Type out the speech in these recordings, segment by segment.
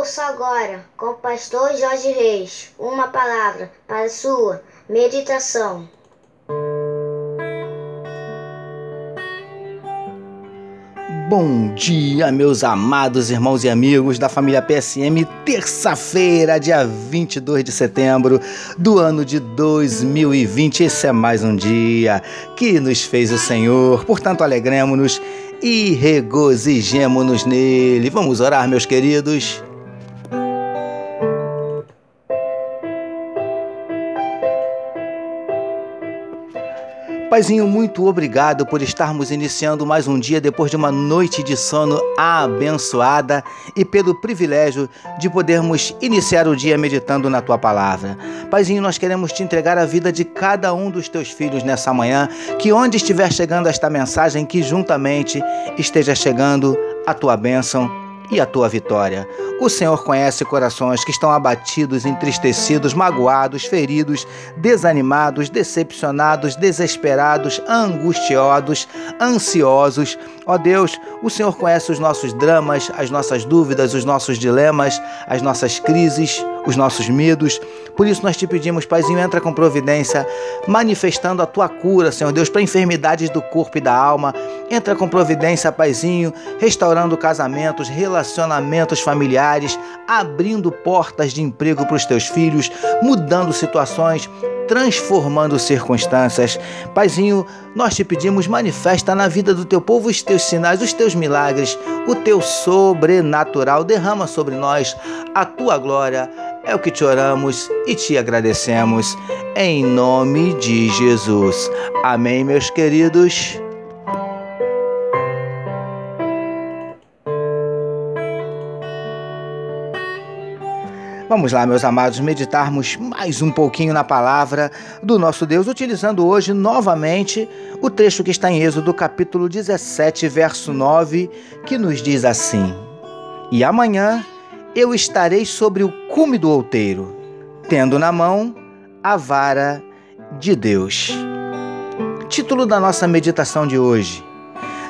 Ouça agora, com o pastor Jorge Reis, uma palavra para sua meditação. Bom dia, meus amados irmãos e amigos da família PSM. Terça-feira, dia 22 de setembro do ano de 2020. Esse é mais um dia que nos fez o Senhor. Portanto, alegremos-nos e regozijemo-nos nele. Vamos orar, meus queridos. Paizinho, muito obrigado por estarmos iniciando mais um dia depois de uma noite de sono abençoada e pelo privilégio de podermos iniciar o dia meditando na tua palavra. Paizinho, nós queremos te entregar a vida de cada um dos teus filhos nessa manhã, que onde estiver chegando esta mensagem, que juntamente esteja chegando a tua bênção e a tua vitória. O Senhor conhece corações que estão abatidos, entristecidos, magoados, feridos, desanimados, decepcionados, desesperados, angustiosos, ansiosos. Ó Deus, o Senhor conhece os nossos dramas, as nossas dúvidas, os nossos dilemas, as nossas crises, os nossos medos. Por isso nós te pedimos, Paizinho, entra com providência, manifestando a tua cura, Senhor Deus, para enfermidades do corpo e da alma. Entra com providência, Paizinho, restaurando casamentos, relacionamentos familiares, abrindo portas de emprego para os teus filhos, mudando situações, transformando circunstâncias. Paizinho, nós te pedimos, manifesta na vida do teu povo os teus sinais, os teus milagres, o teu sobrenatural. Derrama sobre nós a tua glória é o que te oramos e te agradecemos. Em nome de Jesus. Amém, meus queridos. Vamos lá, meus amados, meditarmos mais um pouquinho na palavra do nosso Deus, utilizando hoje novamente o trecho que está em Êxodo, capítulo 17, verso 9, que nos diz assim: E amanhã eu estarei sobre o cume do outeiro, tendo na mão a vara de Deus. Título da nossa meditação de hoje: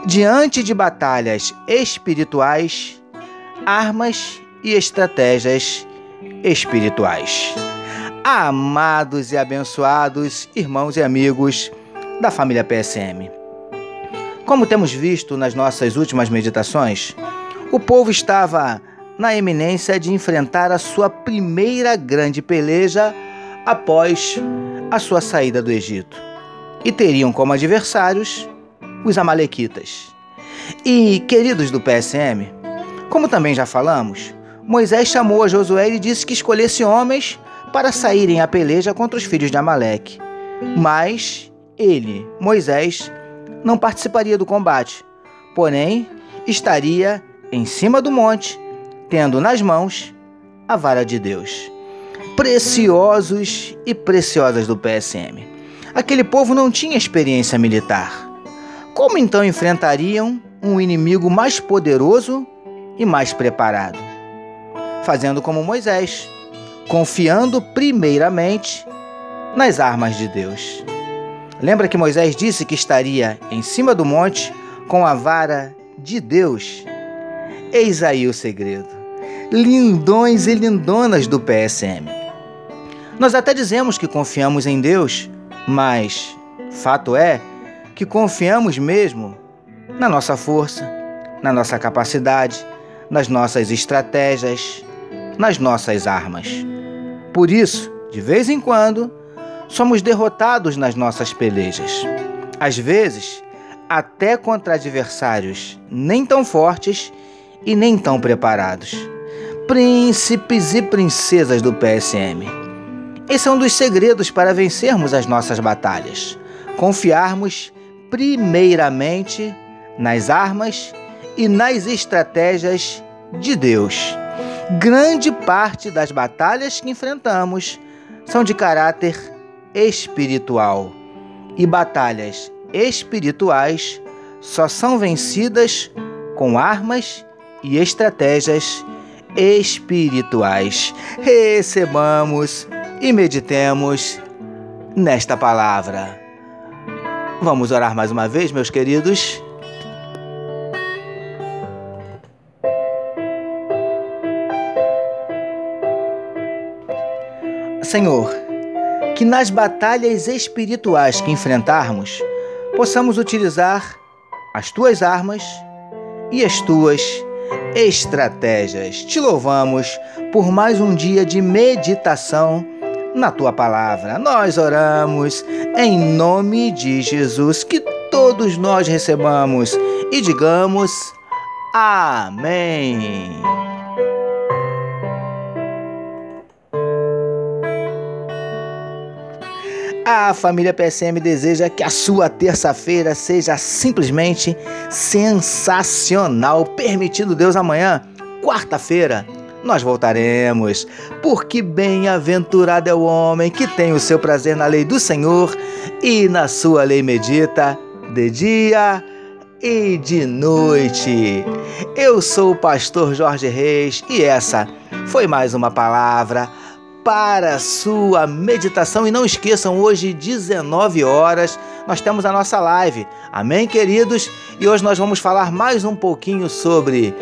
Diante de batalhas espirituais, armas e estratégias espirituais. Amados e abençoados irmãos e amigos da família PSM. Como temos visto nas nossas últimas meditações, o povo estava na eminência de enfrentar a sua primeira grande peleja após a sua saída do Egito. E teriam como adversários os Amalequitas. E, queridos do PSM, como também já falamos, Moisés chamou a Josué e disse que escolhesse homens para saírem à peleja contra os filhos de Amaleque. Mas ele, Moisés, não participaria do combate, porém estaria em cima do monte tendo nas mãos a vara de Deus. Preciosos e preciosas do PSM. Aquele povo não tinha experiência militar. Como então enfrentariam um inimigo mais poderoso e mais preparado? Fazendo como Moisés, confiando primeiramente nas armas de Deus. Lembra que Moisés disse que estaria em cima do monte com a vara de Deus? Eis aí o segredo lindões e lindonas do PSM. Nós até dizemos que confiamos em Deus, mas fato é que confiamos mesmo na nossa força, na nossa capacidade, nas nossas estratégias, nas nossas armas. Por isso, de vez em quando, somos derrotados nas nossas pelejas. Às vezes, até contra adversários nem tão fortes e nem tão preparados príncipes e princesas do PSM. Esse é um dos segredos para vencermos as nossas batalhas. Confiarmos primeiramente nas armas e nas estratégias de Deus. Grande parte das batalhas que enfrentamos são de caráter espiritual. E batalhas espirituais só são vencidas com armas e estratégias espirituais. Recebamos e meditemos nesta palavra. Vamos orar mais uma vez, meus queridos? Senhor, que nas batalhas espirituais que enfrentarmos, possamos utilizar as tuas armas e as tuas estratégias. Te louvamos por mais um dia de meditação na tua palavra. Nós oramos em nome de Jesus, que todos nós recebamos e digamos Amém. A família PSM deseja que a sua terça-feira seja simplesmente sensacional. Permitindo Deus amanhã, quarta-feira, nós voltaremos, porque bem-aventurado é o homem que tem o seu prazer na lei do Senhor e na sua lei medita de dia e de noite. Eu sou o pastor Jorge Reis e essa foi mais uma palavra para sua meditação. E não esqueçam, hoje, 19 horas, nós temos a nossa live. Amém, queridos? E hoje nós vamos falar mais um pouquinho sobre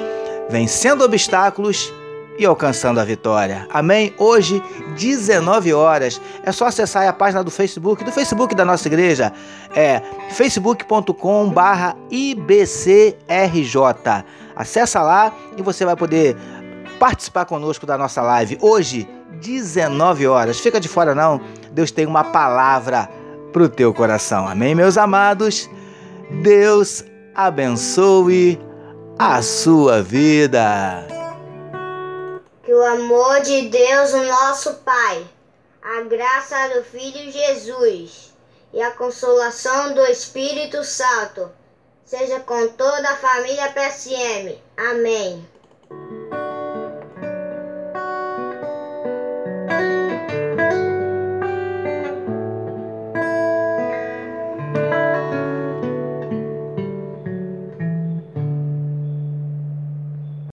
vencendo obstáculos e alcançando a vitória. Amém? Hoje, 19 horas. É só acessar a página do Facebook, do Facebook da nossa igreja. É facebook.com/ibcrj. Acessa lá e você vai poder participar conosco da nossa live. Hoje, 19 horas. Fica de fora não. Deus tem uma palavra para o teu coração. Amém, meus amados? Deus abençoe a sua vida. Que o amor de Deus, o nosso Pai, a graça do Filho Jesus e a consolação do Espírito Santo seja com toda a família PSM. Amém.